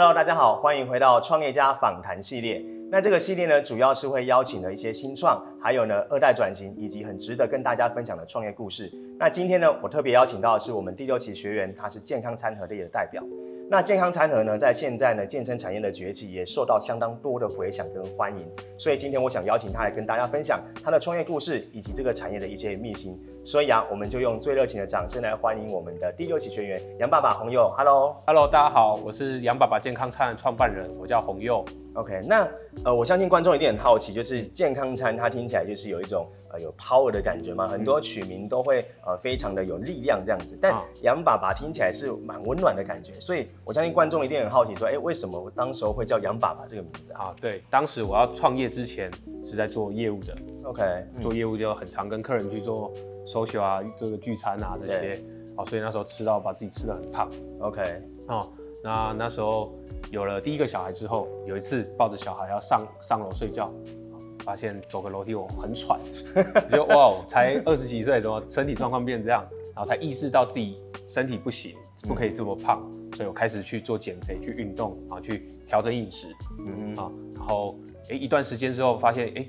Hello，大家好，欢迎回到创业家访谈系列。那这个系列呢，主要是会邀请了一些新创，还有呢二代转型，以及很值得跟大家分享的创业故事。那今天呢，我特别邀请到的是我们第六期学员，他是健康餐盒类的代表。那健康餐盒呢，在现在呢，健身产业的崛起也受到相当多的回响跟欢迎。所以今天我想邀请他来跟大家分享他的创业故事以及这个产业的一些秘辛。所以啊，我们就用最热情的掌声来欢迎我们的第六期学员杨爸爸洪佑。Hello，Hello，大家好，我是杨爸爸健康餐的创办人，我叫洪佑。OK，那呃，我相信观众一定很好奇，就是健康餐它听起来就是有一种。呃，有 power 的感觉嘛？很多取名都会呃非常的有力量这样子，但杨爸爸听起来是蛮温暖的感觉，所以我相信观众一定很好奇，说，哎，为什么我当时候会叫杨爸爸这个名字啊？对，当时我要创业之前是在做业务的，OK，做业务就很常跟客人去做 social 啊，这个聚餐啊这些，哦，所以那时候吃到把自己吃的很胖，OK，哦，那那时候有了第一个小孩之后，有一次抱着小孩要上上楼睡觉。发现走个楼梯我很喘，就哇，才二十几岁，怎么身体状况变这样？然后才意识到自己身体不行，不可以这么胖，所以我开始去做减肥，去运动，然后去调整饮食，嗯啊，然后哎一段时间之后发现哎。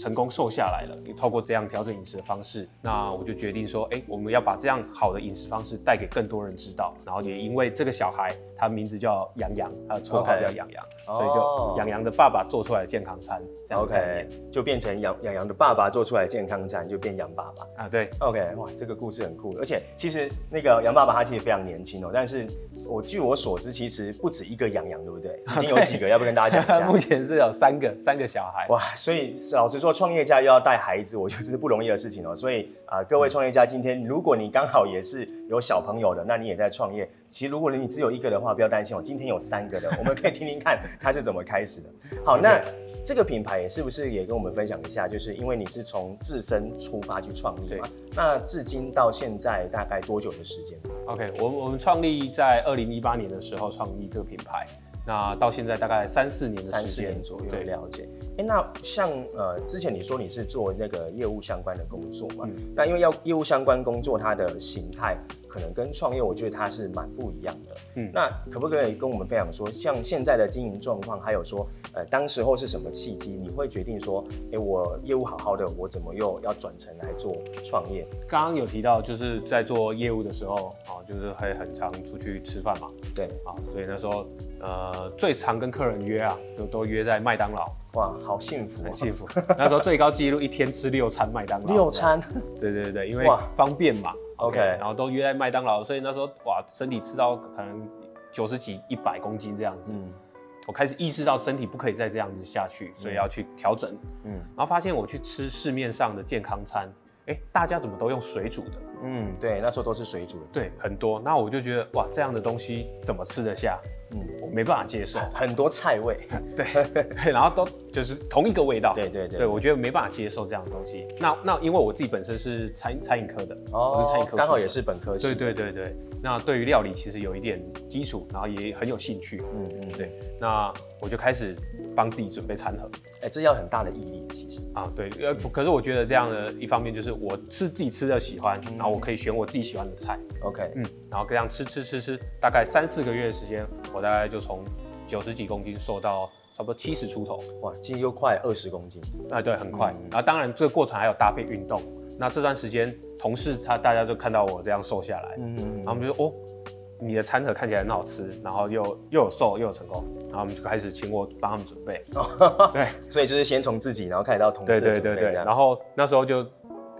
成功瘦下来了，你透过这样调整饮食的方式，那我就决定说，哎、欸，我们要把这样好的饮食方式带给更多人知道。然后也因为这个小孩，他名字叫杨洋，他的绰号叫杨洋，okay. 所以就杨洋的爸爸做出来的健康餐这样，OK，就变成杨杨洋的爸爸做出来的健康餐，就变杨爸爸啊，对，OK，哇，这个故事很酷，而且其实那个杨爸爸他其实非常年轻哦，但是我据我所知，其实不止一个杨洋，对不对？已经有 几个，要不跟大家讲一下？目前是有三个，三个小孩，哇，所以老实说。做创业家又要带孩子，我觉得这是不容易的事情哦。所以啊、呃，各位创业家，今天如果你刚好也是有小朋友的，那你也在创业。其实如果你只有一个的话，不要担心哦。今天有三个的，我们可以听听看他是怎么开始的。好，那这个品牌是不是也跟我们分享一下？就是因为你是从自身出发去创业嘛？那至今到现在大概多久的时间？OK，我我们创立在二零一八年的时候创立这个品牌。那到现在大概三四年的时间，三四年左右。对，了解。哎、欸，那像呃，之前你说你是做那个业务相关的工作嘛？嗯、那因为要业务相关工作，它的形态可能跟创业，我觉得它是蛮不一样的。嗯，那可不可以跟我们分享说，像现在的经营状况，还有说，呃，当时候是什么契机，你会决定说，哎、欸，我业务好好的，我怎么又要转成来做创业？刚刚有提到，就是在做业务的时候，啊，就是会很常出去吃饭嘛。对，啊，所以那时候，呃，最常跟客人约啊，就都约在麦当劳。哇，好幸福，很幸福。那时候最高纪录一天吃六餐麦当劳。六餐？对对对，因为方便嘛。OK，然后都约在麦当劳，所以那时候哇，身体吃到可能九十几、一百公斤这样子。嗯。我开始意识到身体不可以再这样子下去，所以要去调整。嗯。然后发现我去吃市面上的健康餐，哎，大家怎么都用水煮的？嗯，对，那时候都是水煮的。对，很多。那我就觉得哇，这样的东西怎么吃得下？嗯，我没办法接受。很多菜味。对。然后都就是同一个味道。对对对。对，我觉得没办法接受这样的东西。那那因为我自己本身是餐餐饮科的，哦，我是餐饮科，刚好也是本科系。对对对对。那对于料理其实有一点基础，然后也很有兴趣。嗯嗯，对。那我就开始帮自己准备餐盒。哎、欸，这要很大的毅力，其实。啊，对。呃，可是我觉得这样的一方面就是我吃自己吃的喜欢，嗯、然后我可以选我自己喜欢的菜。OK。嗯，然后这样吃吃吃吃，大概三四个月的时间，我大概就从九十几公斤瘦到差不多七十出头。哇，其实又快二十公斤。啊，对，很快。嗯、然后当然这个过程还有搭配运动。那这段时间，同事他大家就看到我这样瘦下来，嗯，然后我们就说哦。你的餐盒看起来很好吃，然后又又有瘦又有成功，然后我们就开始请我帮他们准备。对，所以就是先从自己，然后开始到同事。对对对对。然后那时候就，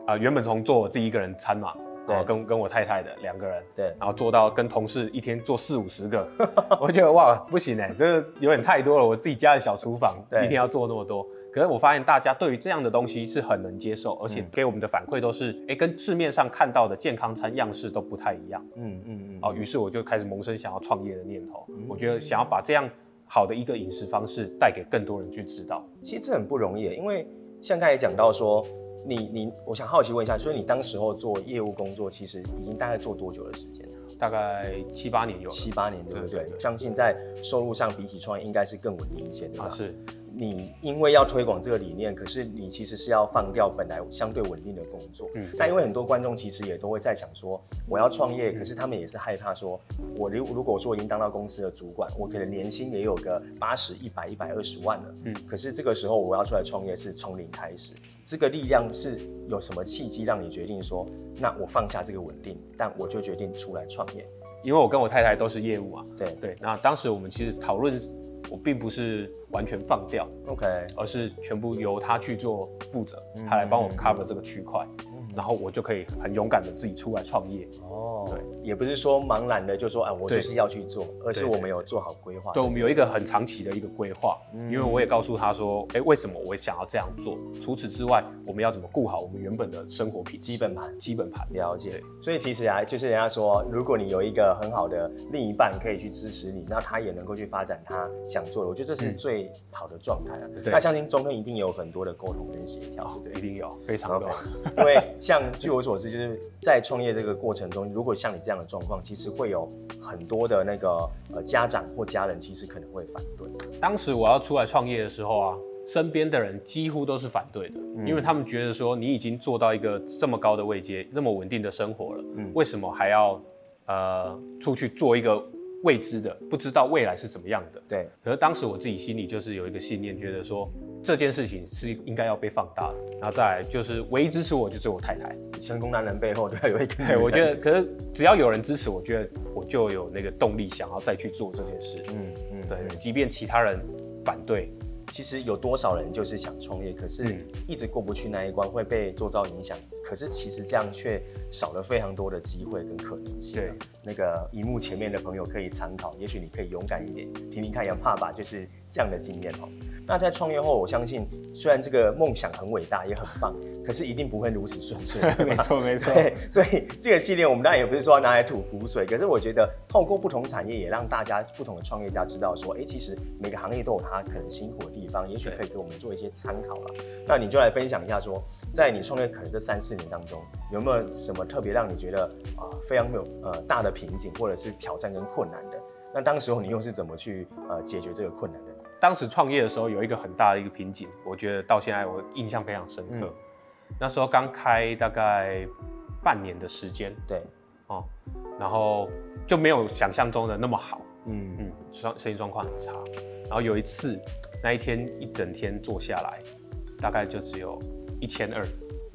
呃，原本从做我自己一个人餐嘛，然后跟跟我太太的两个人，对，然后做到跟同事一天做四五十个，我觉得哇不行哎，这个有点太多了，我自己家的小厨房，一天要做那么多。可是我发现大家对于这样的东西是很能接受，而且给我们的反馈都是，哎、欸，跟市面上看到的健康餐样式都不太一样。嗯嗯嗯。哦，于是我就开始萌生想要创业的念头。嗯、我觉得想要把这样好的一个饮食方式带给更多人去知道。其实这很不容易，因为像刚才讲到说，你你，我想好奇问一下，所以你当时候做业务工作，其实已经大概做多久的时间？大概七八年有。七八年对不对？相信在收入上比起创业应该是更稳定一些，对吧？啊，是。你因为要推广这个理念，可是你其实是要放掉本来相对稳定的工作。嗯，那因为很多观众其实也都会在想说，我要创业，可是他们也是害怕说，我如如果说已经当到公司的主管，我可能年薪也有个八十、一百、一百二十万了。嗯，可是这个时候我要出来创业是从零开始，这个力量是有什么契机让你决定说，那我放下这个稳定，但我就决定出来创业？因为我跟我太太都是业务啊。对对，那当时我们其实讨论。我并不是完全放掉，OK，而是全部由他去做负责，他来帮我 cover 这个区块。然后我就可以很勇敢的自己出来创业哦，对，也不是说茫然的就说啊，我就是要去做，而是我们有做好规划。对，我们有一个很长期的一个规划，因为我也告诉他说，哎，为什么我想要这样做？除此之外，我们要怎么顾好我们原本的生活品？基本盘，基本盘，了解。所以其实啊，就是人家说，如果你有一个很好的另一半可以去支持你，那他也能够去发展他想做的，我觉得这是最好的状态啊。那相信中间一定有很多的沟通跟协调，对，一定有，非常多。因为像据我所知。就是在创业这个过程中，如果像你这样的状况，其实会有很多的那个呃家长或家人，其实可能会反对。当时我要出来创业的时候啊，身边的人几乎都是反对的，嗯、因为他们觉得说你已经做到一个这么高的位阶，那么稳定的生活了，嗯，为什么还要呃出去做一个未知的，不知道未来是怎么样的？对。可是当时我自己心里就是有一个信念，觉得说。这件事情是应该要被放大的，然后再来就是唯一支持我就只有我太太。成功男人背后都要有一个。对，我觉得，可是只要有人支持，我觉得我就有那个动力想要再去做这件事。嗯嗯，对，即便其他人反对。其实有多少人就是想创业，可是一直过不去那一关，会被做造影响。可是其实这样却少了非常多的机会跟可能性。对，那个荧幕前面的朋友可以参考，也许你可以勇敢一点，听听看杨爸爸就是这样的经验哦。那在创业后，我相信虽然这个梦想很伟大也很棒，可是一定不会如此顺遂。没错没错。对，所以这个系列我们当然也不是说要拿来吐苦水，可是我觉得透过不同产业，也让大家不同的创业家知道说，哎，其实每个行业都有它可能辛苦的地方，也许可以给我们做一些参考了。那你就来分享一下，说在你创业可能这三四年当中，有没有什么特别让你觉得啊、呃、非常有呃大的瓶颈或者是挑战跟困难的？那当时候你又是怎么去呃解决这个困难的？当时创业的时候有一个很大的一个瓶颈，我觉得到现在我印象非常深刻。嗯、那时候刚开大概半年的时间，对，哦，然后就没有想象中的那么好。嗯。嗯，状生意状况很差。然后有一次，那一天一整天做下来，大概就只有一千二，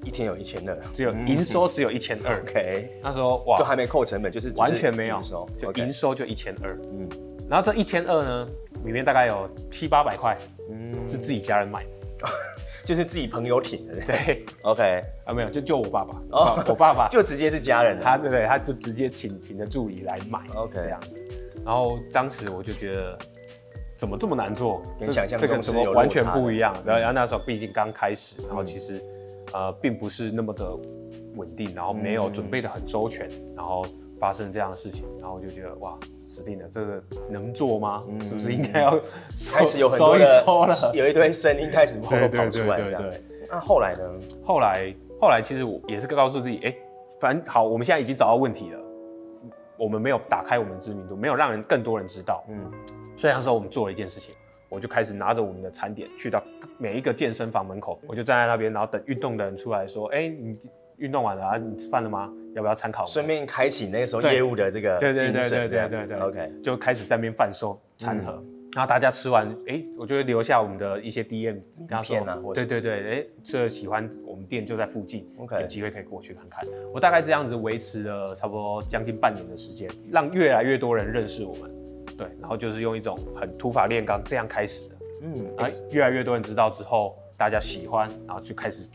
一天有一千二，只有营收只有一千二。OK，那时候哇，就还没扣成本，就是完全没有收，就营收就一千二。嗯，然后这一千二呢，里面大概有七八百块，嗯，是自己家人买的，就是自己朋友挺的。对，OK，啊没有，就就我爸爸，哦，我爸爸 就直接是家人，他对对，他就直接请请的助理来买，OK，这样。子。然后当时我就觉得，怎么这么难做？跟想象中这个怎么完全不一样？然后那时候毕竟刚开始，然后其实呃并不是那么的稳定，然后没有准备的很周全，然后发生这样的事情，然后我就觉得哇，死定了，这个能做吗？是不是应该要 开始有很多的 有一堆声音开始跑跑出来？对对。那后来呢？后来后来其实我也是告诉自己，哎，反正好，我们现在已经找到问题了。我们没有打开我们的知名度，没有让人更多人知道。嗯，所以那时候我们做了一件事情，我就开始拿着我们的餐点去到每一个健身房门口，我就站在那边，然后等运动的人出来说：“哎，你运动完了啊？你吃饭了吗？要不要参考？”顺便开启那个时候业务的这个对对对对对对对，OK，就开始在那边贩售餐盒。然后大家吃完，哎，我就会留下我们的一些 DM，跟他说，对对对，哎，这喜欢我们店就在附近，OK，有机会可以过去看看。我大概这样子维持了差不多将近半年的时间，让越来越多人认识我们，对，然后就是用一种很土法炼钢这样开始的，嗯，哎，越来越多人知道之后，大家喜欢，然后就开始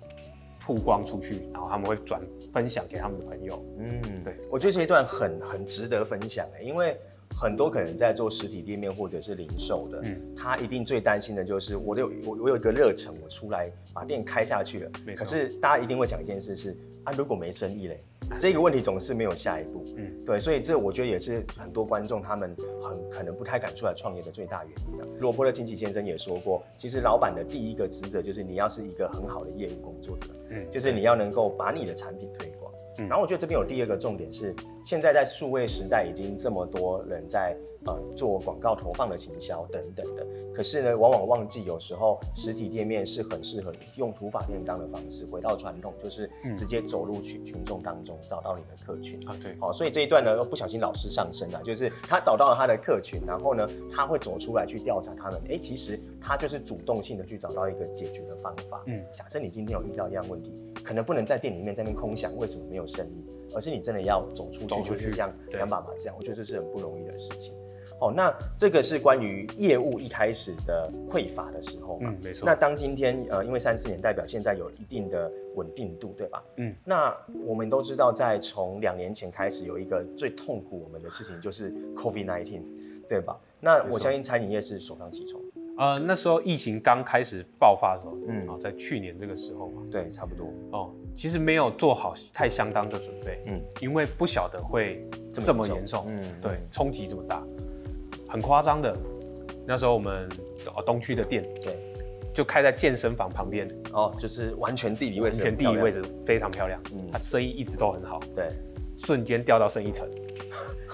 曝光出去，然后他们会转分享给他们的朋友，嗯，对，我觉得这一段很很值得分享哎，因为。很多可能在做实体店面或者是零售的，嗯，他一定最担心的就是我有我我有一个热忱，我出来把店开下去了，可是大家一定会想一件事是啊，如果没生意嘞，这个问题总是没有下一步，嗯，对，所以这我觉得也是很多观众他们很可能不太敢出来创业的最大原因啊。罗伯特清崎先生也说过，其实老板的第一个职责就是你要是一个很好的业务工作者，嗯，就是你要能够把你的产品推广。嗯，然后我觉得这边有第二个重点是，现在在数位时代已经这么多人在呃做广告投放的行销等等的，可是呢，往往忘记有时候实体店面是很适合用土法炼钢的方式，回到传统，就是直接走入群群众当中找到你的客群啊。对，好，所以这一段呢又不小心老师上身了，就是他找到了他的客群，然后呢他会走出来去调查他们，哎，其实他就是主动性的去找到一个解决的方法。嗯，假设你今天有遇到一样问题，可能不能在店里面在那边空想为什么没有生意，而是你真的要走出去，就是像杨爸爸这样，我觉得这是很不容易的事情。哦，那这个是关于业务一开始的匮乏的时候嘛？嗯，没错。那当今天呃，因为三四年代表现在有一定的稳定度，对吧？嗯。那我们都知道，在从两年前开始有一个最痛苦我们的事情，就是 COVID-19，对吧？那我相信餐饮业是首当其冲。呃，那时候疫情刚开始爆发的时候，嗯，哦，在去年这个时候嘛，对，差不多。哦，其实没有做好太相当的准备，嗯，因为不晓得会这么严重，嗯，对，冲击这么大，很夸张的。那时候我们哦东区的店，对，就开在健身房旁边，哦，就是完全地理位置，完全地理位置非常漂亮，嗯，它生意一直都很好，对，瞬间掉到剩一层。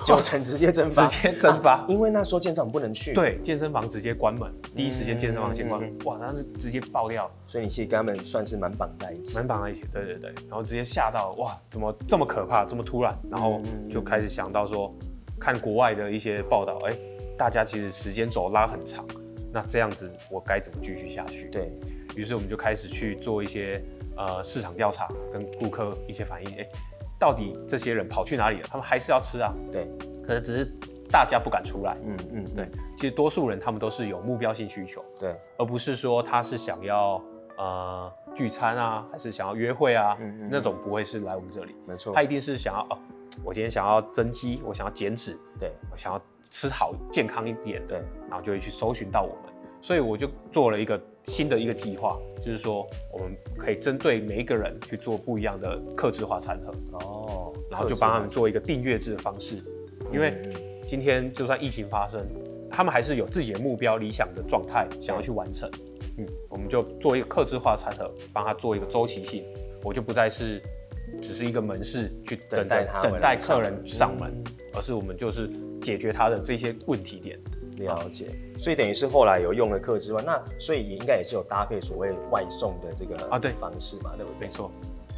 九成直接蒸发，直接蒸发，啊，因为那时候健身房不能去。对，健身房直接关门，嗯、第一时间健身房先关哇，那是直接爆掉。所以你其实跟他们算是蛮绑在一起，蛮绑在一起。对对对，然后直接吓到，哇，怎么这么可怕，这么突然？然后就开始想到说，看国外的一些报道，哎、欸，大家其实时间轴拉很长，那这样子我该怎么继续下去？对，于是我们就开始去做一些呃市场调查，跟顾客一些反应，哎、欸。到底这些人跑去哪里了？他们还是要吃啊。对，可能只是大家不敢出来。嗯嗯，对。其实多数人他们都是有目标性需求。对，而不是说他是想要呃聚餐啊，还是想要约会啊。嗯嗯。那种不会是来我们这里。没错。他一定是想要哦，我今天想要增肌，我想要减脂。对，我想要吃好健康一点。对，然后就会去搜寻到我们。所以我就做了一个新的一个计划，就是说我们可以针对每一个人去做不一样的客制化餐盒。哦，然后就帮他们做一个订阅制的方式，因为今天就算疫情发生，他们还是有自己的目标、理想的状态想要去完成，嗯，我们就做一个客制化餐盒，帮他做一个周期性，我就不再是只是一个门市去等待他等待客人上门，而是我们就是解决他的这些问题点。了解，所以等于是后来有用了客之外，那所以也应该也是有搭配所谓外送的这个啊对。方式嘛，对不对？没错，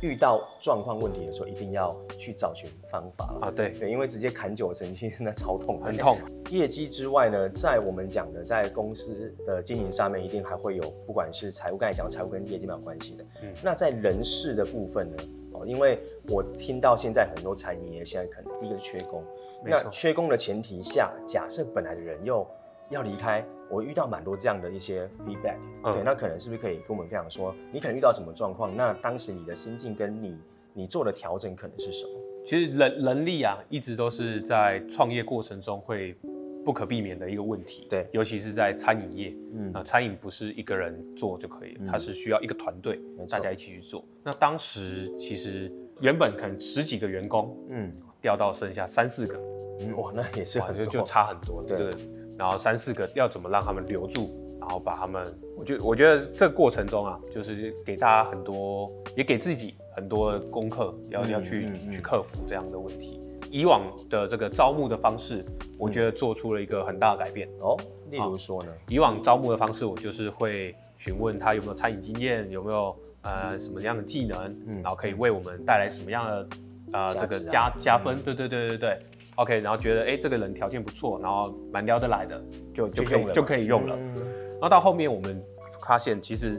遇到状况问题的时候，一定要去找寻方法啊。对对，因为直接砍九成，其实那超痛，很痛。业绩之外呢，在我们讲的在公司的经营上面，一定还会有不管是财务，刚才讲财务跟业绩没有关系的。嗯，那在人事的部分呢？哦，因为我听到现在很多餐饮业现在可能第一个是缺工。那缺工的前提下，假设本来的人又要离开，我遇到蛮多这样的一些 feedback，嗯，对，那可能是不是可以跟我们分享说，你可能遇到什么状况？那当时你的心境跟你你做的调整可能是什么？其实人人力啊，一直都是在创业过程中会不可避免的一个问题，对，尤其是在餐饮业，嗯，啊，餐饮不是一个人做就可以了，它是需要一个团队，大家一起去做。那当时其实原本可能十几个员工，嗯。掉到剩下三四个，嗯，哇，那也是很多，就差很多了。对，然后三四个要怎么让他们留住，然后把他们，我觉我觉得这个过程中啊，就是给大家很多，也给自己很多的功课，要要去去克服这样的问题。以往的这个招募的方式，我觉得做出了一个很大的改变。哦。例如说呢，以往招募的方式，我就是会询问他有没有餐饮经验，有没有呃什么样的技能，然后可以为我们带来什么样的。啊、呃，这个加加分，对对对对对，OK，然后觉得哎，这个人条件不错，然后蛮聊得来的，就就可以就，可以用了。嗯、然后到后面我们发现，其实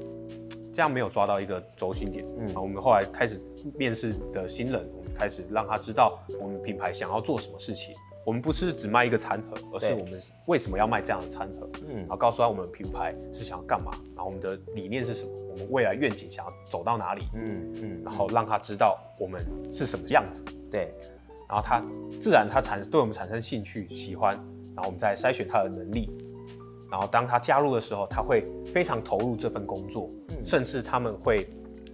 这样没有抓到一个轴心点。嗯，然后我们后来开始面试的新人，我们开始让他知道我们品牌想要做什么事情。我们不是只卖一个餐盒，而是我们为什么要卖这样的餐盒？嗯，然后告诉他我们品牌是想要干嘛，然后我们的理念是什么，我们未来愿景想要走到哪里？嗯嗯，然后让他知道我们是什么样子。对，然后他自然他产对我们产生兴趣、喜欢，然后我们再筛选他的能力，然后当他加入的时候，他会非常投入这份工作，甚至他们会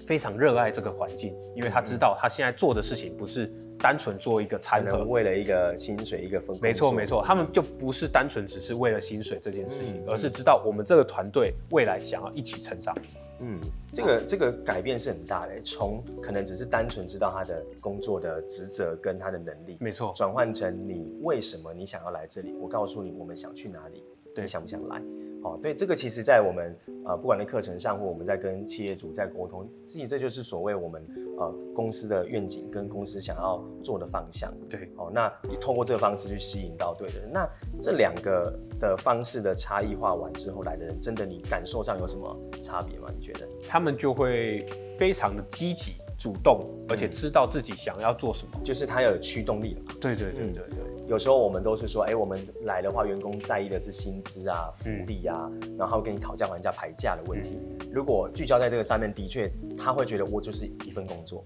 非常热爱这个环境，因为他知道他现在做的事情不是单纯做一个餐盒，为了一个薪水一个分。没错没错，他们就不是单纯只是为了薪水这件事情，嗯、而是知道我们这个团队未来想要一起成长。嗯，这个这个改变是很大的，从可能只是单纯知道他的工作的职责跟他的能力，没错，转换成你为什么你想要来这里，我告诉你我们想去哪里，对，你想不想来？哦，对，这个其实，在我们呃，不管在课程上，或我们在跟企业主在沟通，自己这就是所谓我们呃公司的愿景跟公司想要做的方向。对，哦，那你通过这个方式去吸引到对的人，那这两个的方式的差异化完之后来的人，真的你感受上有什么差别吗？你觉得？他们就会非常的积极主动，而且知道自己想要做什么，嗯、就是他要有驱动力了。对对对对对。嗯有时候我们都是说，哎、欸，我们来的话，员工在意的是薪资啊、福利啊，嗯、然后跟你讨价还价、排价的问题。嗯、如果聚焦在这个上面，的确他会觉得我就是一份工作。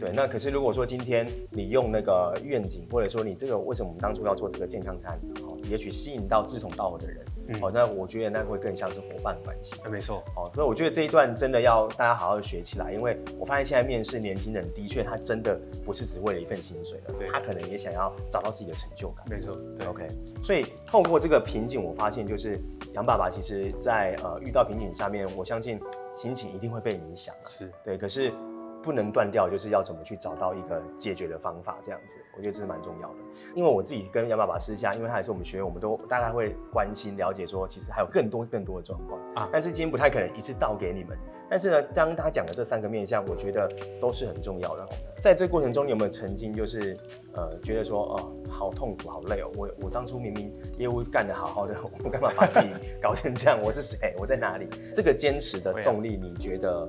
对，那可是如果说今天你用那个愿景，或者说你这个为什么我们当初要做这个健康餐，哦，也许吸引到志同道合的人。嗯、哦，那我觉得那会更像是伙伴关系。没错。哦，所以我觉得这一段真的要大家好好学起来，因为我发现现在面试年轻人的确他真的不是只为了一份薪水了，他可能也想要找到自己的成就感。没错。对，OK。所以透过这个瓶颈，我发现就是杨爸爸其实在呃遇到瓶颈上面，我相信心情一定会被影响。是对，可是。不能断掉，就是要怎么去找到一个解决的方法，这样子，我觉得这是蛮重要的。因为我自己跟杨爸爸私下，因为他也是我们学员，我们都大概会关心了解说，其实还有更多更多的状况啊。但是今天不太可能一次倒给你们。但是呢，当他讲的这三个面向，我觉得都是很重要的。在这个过程中，你有没有曾经就是呃觉得说，哦，好痛苦，好累哦，我我当初明明业务干得好好的，我干嘛把自己搞成这样？我是谁？我在哪里？这个坚持的动力，你觉得？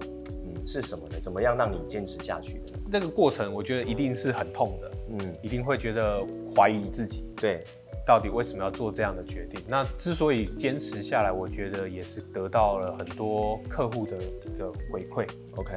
是什么呢？怎么样让你坚持下去的？那个过程，我觉得一定是很痛的，嗯，一定会觉得怀疑自己，对，到底为什么要做这样的决定？那之所以坚持下来，我觉得也是得到了很多客户的一个回馈。OK，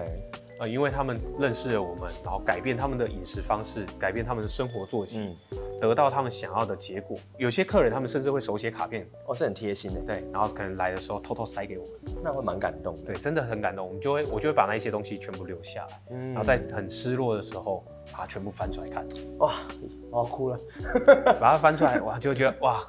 呃，因为他们认识了我们，然后改变他们的饮食方式，改变他们的生活作息。嗯得到他们想要的结果，有些客人他们甚至会手写卡片，哦，这很贴心的，对，然后可能来的时候偷偷塞给我们，那会蛮感动的，对，真的很感动，我们就会我就会把那一些东西全部留下来，嗯，然后在很失落的时候把它全部翻出来看，哇，我要哭了，把它翻出来，哇，就会觉得哇，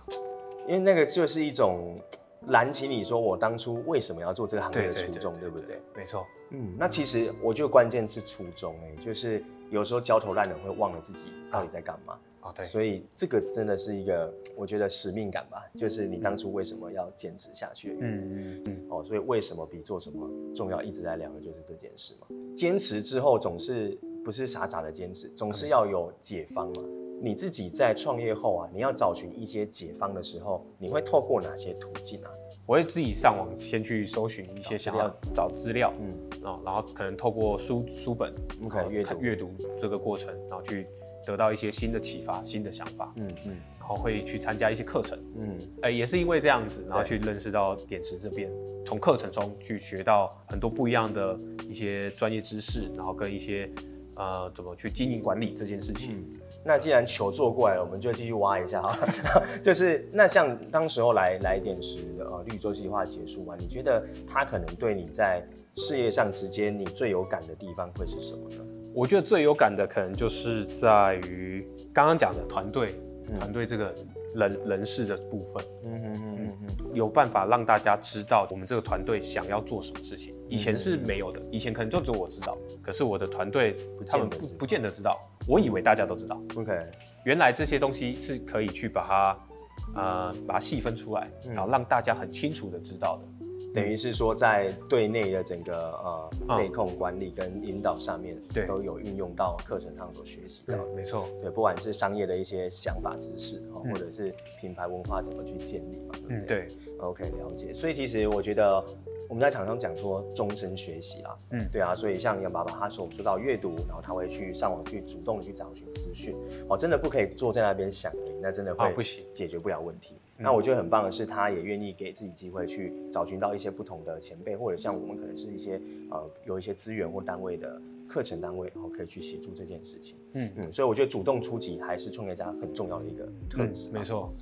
因为那个就是一种燃起你说我当初为什么要做这个行业的初衷，对不对？没错，嗯，那其实我觉得关键是初衷，哎，就是有时候焦头烂额会忘了自己到底在干嘛。哦，对，所以这个真的是一个，我觉得使命感吧，就是你当初为什么要坚持下去？嗯嗯嗯。哦，所以为什么比做什么重要？一直在聊的就是这件事嘛。坚持之后总是不是傻傻的坚持，总是要有解方嘛。你自己在创业后啊，你要找寻一些解方的时候，你会透过哪些途径啊？我会自己上网先去搜寻一些想要找资料，嗯，然后可能透过书书本，可能阅读阅读这个过程，然后去。得到一些新的启发、新的想法，嗯嗯，然后会去参加一些课程，嗯，哎，也是因为这样子，然后去认识到点石这边，从课程中去学到很多不一样的一些专业知识，然后跟一些呃怎么去经营管理这件事情。嗯，那既然球做过来了，我们就继续挖一下哈，就是那像当时候来来点石呃绿洲计划结束完，你觉得他可能对你在事业上直接你最有感的地方会是什么呢？我觉得最有感的可能就是在于刚刚讲的团队，团队、嗯、这个人人事的部分，嗯嗯嗯嗯嗯，有办法让大家知道我们这个团队想要做什么事情。以前是没有的，以前可能就只有我知道，可是我的团队他们不不见得知道，我以为大家都知道。OK，原来这些东西是可以去把它，呃，把它细分出来，然后让大家很清楚的知道的。等于是说，在对内的整个呃内控管理跟引导上面，对，都有运用到课程上所学习的。没错，对，不管是商业的一些想法知识，或者是品牌文化怎么去建立嘛，嗯，对，OK，了解。所以其实我觉得我们在场上讲说终身学习啦，嗯，对啊，所以像杨爸爸他所说到阅读，然后他会去上网去主动的去找寻资讯，哦，真的不可以坐在那边想，那真的会不行，解决不了问题。那我觉得很棒的是，他也愿意给自己机会去找寻到一些不同的前辈，或者像我们可能是一些呃有一些资源或单位的课程单位，然后可以去协助这件事情。嗯嗯，所以我觉得主动出击还是创业家很重要的一个特质。没错。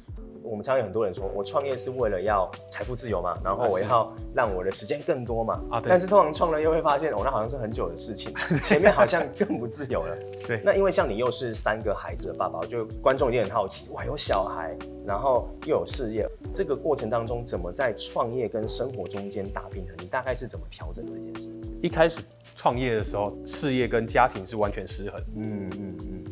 我们常常有很多人说，我创业是为了要财富自由嘛，然后我要让我的时间更多嘛。啊，对。但是通常创了又会发现，哦，那好像是很久的事情，前面好像更不自由了。对。那因为像你又是三个孩子的爸爸，就观众一定很好奇，哇，有小孩，然后又有事业，这个过程当中怎么在创业跟生活中间打平衡？你大概是怎么调整这件事？一开始创业的时候，事业跟家庭是完全失衡。嗯嗯嗯。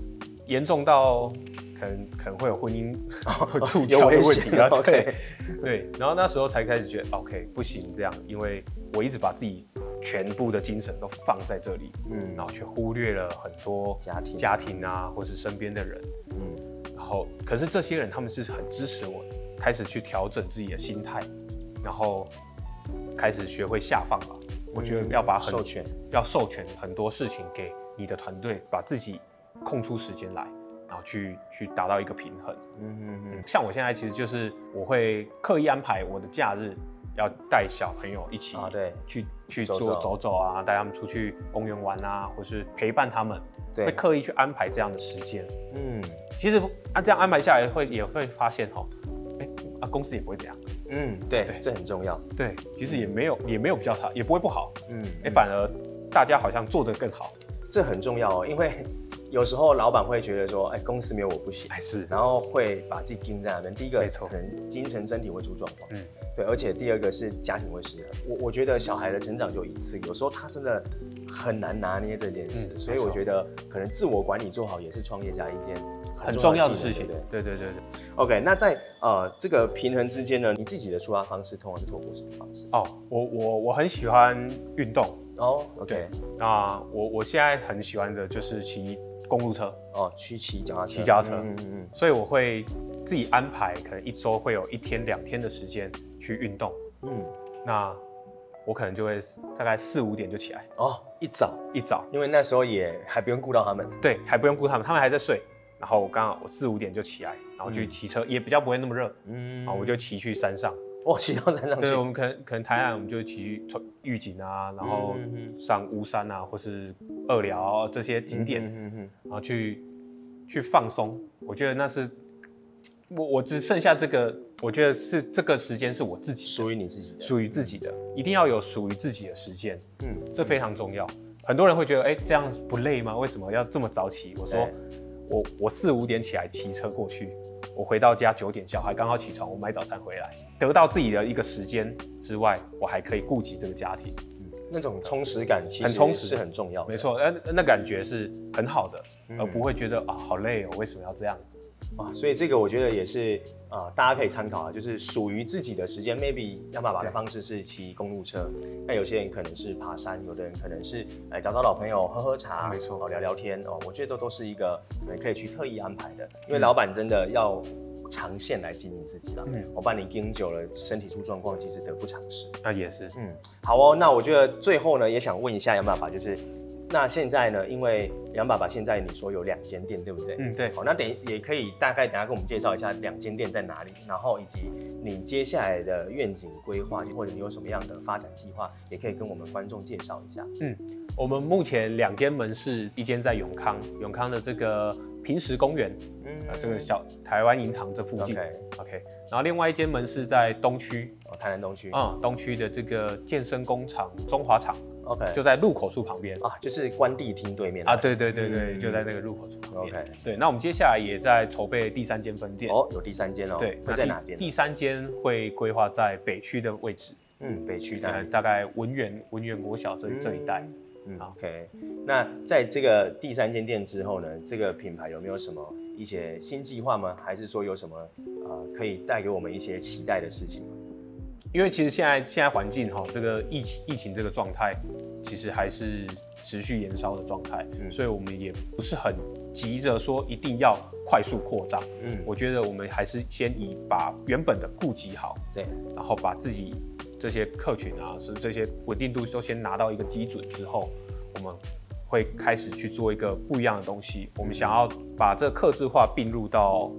严重到。可能可能会有婚姻 会触礁的问题啊，对对，然后那时候才开始觉得 OK 不行这样，因为我一直把自己全部的精神都放在这里，嗯，然后却忽略了很多家庭家庭啊，或是身边的人，嗯，然后可是这些人他们是很支持我，开始去调整自己的心态，然后开始学会下放吧。我觉得要把很授权要授权很多事情给你的团队，把自己空出时间来。然后去去达到一个平衡，嗯嗯嗯，像我现在其实就是我会刻意安排我的假日，要带小朋友一起啊，对，去去做走走啊，带他们出去公园玩啊，或是陪伴他们，对，会刻意去安排这样的时间，嗯，其实按这样安排下来会也会发现哈，哎啊公司也不会这样，嗯，对，这很重要，对，其实也没有也没有比较差，也不会不好，嗯，哎反而大家好像做得更好，这很重要哦，因为。有时候老板会觉得说，哎，公司没有我不行，还是，然后会把自己盯在那边。第一个，没错，可能精神身体会出状况，嗯，对，而且第二个是家庭会失衡。我我觉得小孩的成长就一次，有时候他真的很难拿捏这件事，所以我觉得可能自我管理做好也是创业家一件很重要的事情。对对对对。OK，那在呃这个平衡之间呢，你自己的出发方式通常是透过什么方式？哦，我我我很喜欢运动哦，OK，那我我现在很喜欢的就是骑。公路车。哦，去骑脚踏车，骑脚踏车，嗯嗯嗯，所以我会自己安排，可能一周会有一天两天的时间去运动，嗯，那我可能就会大概四五点就起来。哦，一早。一早，因为那时候也还不用顾到他们，对，还不用顾他们，他们还在睡，然后我刚好我四五点就起来，然后去骑车，也比较不会那么热，嗯，啊我就骑去山上。哦，骑到山上去。对，我们可能可能台岸，我们就骑玉景啊，然后上乌山啊，或是二寮这些景点，嗯嗯，然后去去放松。我觉得那是我我只剩下这个，我觉得是这个时间是我自己属于你自己的，属于自己的，一定要有属于自己的时间。嗯，这非常重要。很多人会觉得，哎，这样不累吗？为什么要这么早起？我说，我我四五点起来骑车过去。我回到家九点，小孩刚好起床，我买早餐回来，得到自己的一个时间之外，我还可以顾及这个家庭，嗯，那种充实感其实很充实是很重要的，没错，那那感觉是很好的，嗯、而不会觉得啊好累哦，为什么要这样子？啊，所以这个我觉得也是大家可以参考啊，就是属于自己的时间。Maybe 杨爸爸的方式是骑公路车，那有些人可能是爬山，有的人可能是来找找老朋友喝喝茶，没错，聊聊天哦。我觉得都都是一个可以去特意安排的，因为老板真的要长线来经营自己了。嗯，我把你盯久了，身体出状况，其实得不偿失。那也是，嗯，好哦。那我觉得最后呢，也想问一下杨爸爸，就是。那现在呢？因为杨爸爸现在你说有两间店，对不对？嗯，对。好，那等也可以大概等下跟我们介绍一下两间店在哪里，然后以及你接下来的愿景规划，或者你有什么样的发展计划，也可以跟我们观众介绍一下。嗯，我们目前两间门市，一间在永康，永康的这个平石公园，嗯，啊，这个小台湾银行这附近。Okay, okay, 然后另外一间门市在东区，哦，台南东区。嗯，东区的这个健身工厂中华厂。OK，就在入口处旁边啊，就是关帝厅对面啊，对对对对，就在那个入口处旁边。OK，对，那我们接下来也在筹备第三间分店哦，有第三间哦，对，会在哪边？第三间会规划在北区的位置，嗯，北区的大概文园文园国小这这一带。嗯，OK，那在这个第三间店之后呢，这个品牌有没有什么一些新计划吗？还是说有什么呃可以带给我们一些期待的事情吗？因为其实现在现在环境哈，这个疫情疫情这个状态，其实还是持续延烧的状态，嗯，所以我们也不是很急着说一定要快速扩张，嗯，我觉得我们还是先以把原本的顾及好，对，然后把自己这些客群啊，是这些稳定度都先拿到一个基准之后，我们会开始去做一个不一样的东西，我们想要把这个客制化并入到。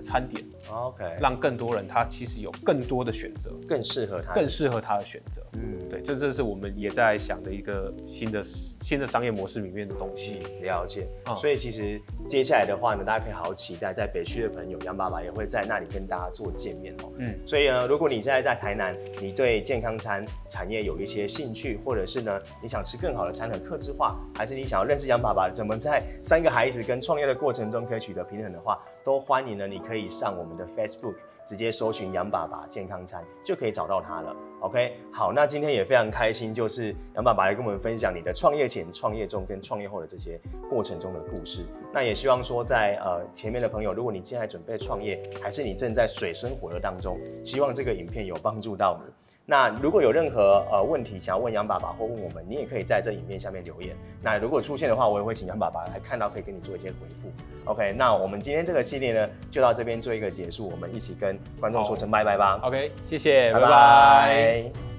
餐点，OK，让更多人他其实有更多的选择，更适合他，更适合他的选择。嗯，对，这这是我们也在想的一个新的新的商业模式里面的东西。了解。嗯、所以其实接下来的话呢，大家可以好好期待，在北区的朋友杨爸爸也会在那里跟大家做见面哦。嗯，所以呢，如果你现在在台南，你对健康餐产业有一些兴趣，或者是呢，你想吃更好的餐很客制化，还是你想要认识杨爸爸，怎么在三个孩子跟创业的过程中可以取得平衡的话，都欢迎呢，你可以上我们的 Facebook。直接搜寻杨爸爸健康餐就可以找到他了。OK，好，那今天也非常开心，就是杨爸爸来跟我们分享你的创业前、创业中跟创业后的这些过程中的故事。那也希望说在，在呃前面的朋友，如果你现在准备创业，还是你正在水深火热当中，希望这个影片有帮助到你。那如果有任何呃问题想要问杨爸爸或问我们，你也可以在这影片下面留言。那如果出现的话，我也会请杨爸爸来看到，可以给你做一些回复。OK，那我们今天这个系列呢，就到这边做一个结束，我们一起跟观众说声拜拜吧。OK，谢谢，拜拜。